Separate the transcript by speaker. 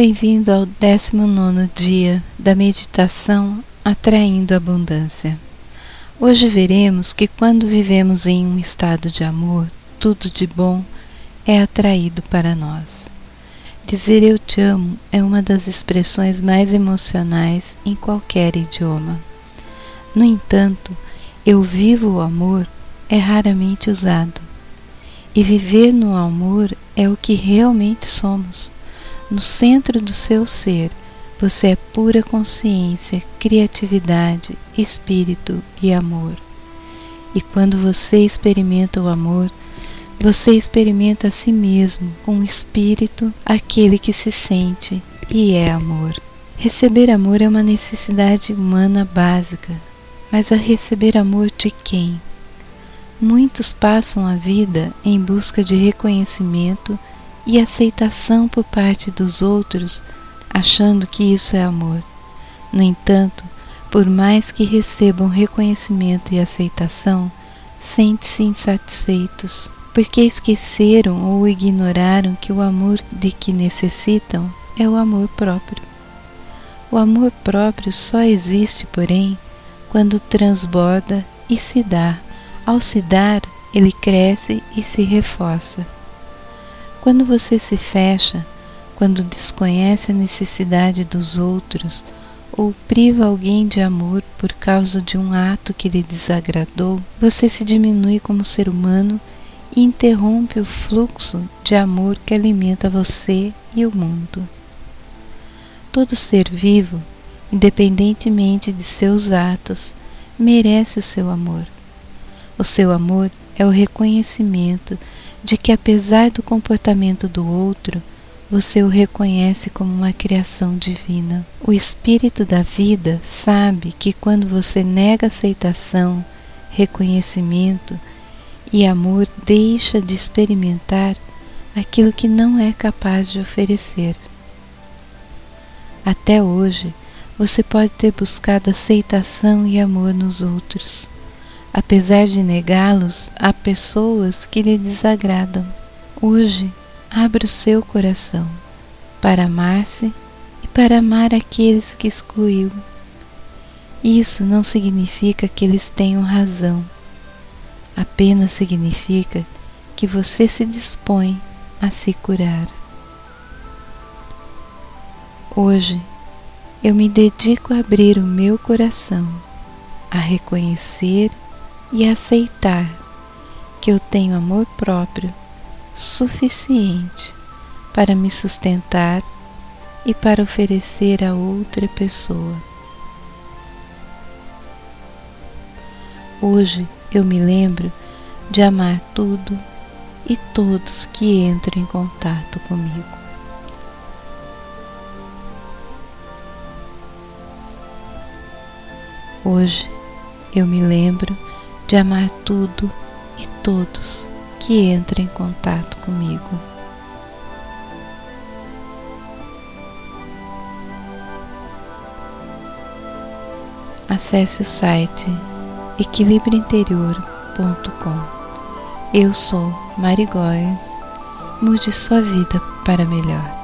Speaker 1: Bem-vindo ao 19 dia da meditação Atraindo Abundância. Hoje veremos que quando vivemos em um estado de amor, tudo de bom é atraído para nós. Dizer eu te amo é uma das expressões mais emocionais em qualquer idioma. No entanto, eu vivo o amor é raramente usado. E viver no amor é o que realmente somos. No centro do seu ser, você é pura consciência, criatividade, espírito e amor. E quando você experimenta o amor, você experimenta a si mesmo com o espírito, aquele que se sente e é amor. Receber amor é uma necessidade humana básica, mas a receber amor de quem? Muitos passam a vida em busca de reconhecimento e aceitação por parte dos outros, achando que isso é amor. No entanto, por mais que recebam reconhecimento e aceitação, sentem-se insatisfeitos, porque esqueceram ou ignoraram que o amor de que necessitam é o amor próprio. O amor próprio só existe, porém, quando transborda e se dá ao se dar, ele cresce e se reforça. Quando você se fecha, quando desconhece a necessidade dos outros ou priva alguém de amor por causa de um ato que lhe desagradou, você se diminui como ser humano e interrompe o fluxo de amor que alimenta você e o mundo. Todo ser vivo, independentemente de seus atos, merece o seu amor. O seu amor é o reconhecimento de que, apesar do comportamento do outro, você o reconhece como uma criação divina. O espírito da vida sabe que quando você nega aceitação, reconhecimento e amor, deixa de experimentar aquilo que não é capaz de oferecer. Até hoje, você pode ter buscado aceitação e amor nos outros apesar de negá-los a pessoas que lhe desagradam. Hoje, abra o seu coração para amar-se e para amar aqueles que excluiu. Isso não significa que eles tenham razão, apenas significa que você se dispõe a se curar. Hoje, eu me dedico a abrir o meu coração, a reconhecer e aceitar que eu tenho amor próprio suficiente para me sustentar e para oferecer a outra pessoa. Hoje eu me lembro de amar tudo e todos que entram em contato comigo. Hoje eu me lembro de amar tudo e todos que entram em contato comigo. Acesse o site equilibriointerior.com. Eu sou Marigóia. Mude sua vida para melhor.